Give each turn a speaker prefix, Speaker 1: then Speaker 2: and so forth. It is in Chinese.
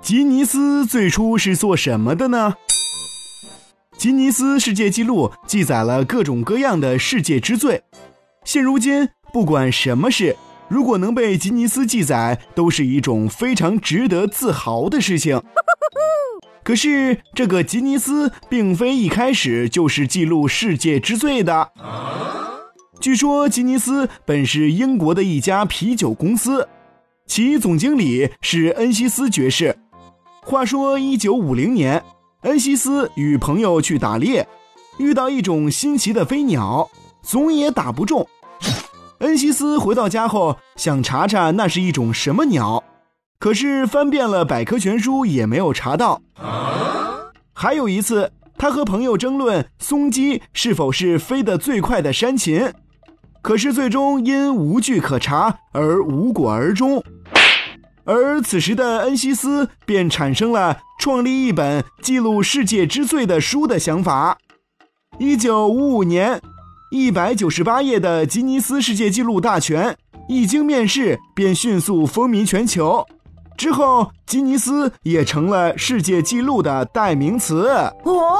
Speaker 1: 吉尼斯最初是做什么的呢？吉尼斯世界纪录记载了各种各样的世界之最。现如今，不管什么事，如果能被吉尼斯记载，都是一种非常值得自豪的事情。可是，这个吉尼斯并非一开始就是记录世界之最的。据说，吉尼斯本是英国的一家啤酒公司，其总经理是恩西斯爵士。话说，一九五零年，恩西斯与朋友去打猎，遇到一种新奇的飞鸟，总也打不中。恩西斯回到家后，想查查那是一种什么鸟，可是翻遍了百科全书也没有查到。还有一次，他和朋友争论松鸡是否是飞得最快的山禽，可是最终因无据可查而无果而终。而此时的恩西斯便产生了创立一本记录世界之最的书的想法。一九五五年，一百九十八页的吉尼斯世界纪录大全一经面世，便迅速风靡全球。之后，吉尼斯也成了世界纪录的代名词。哦。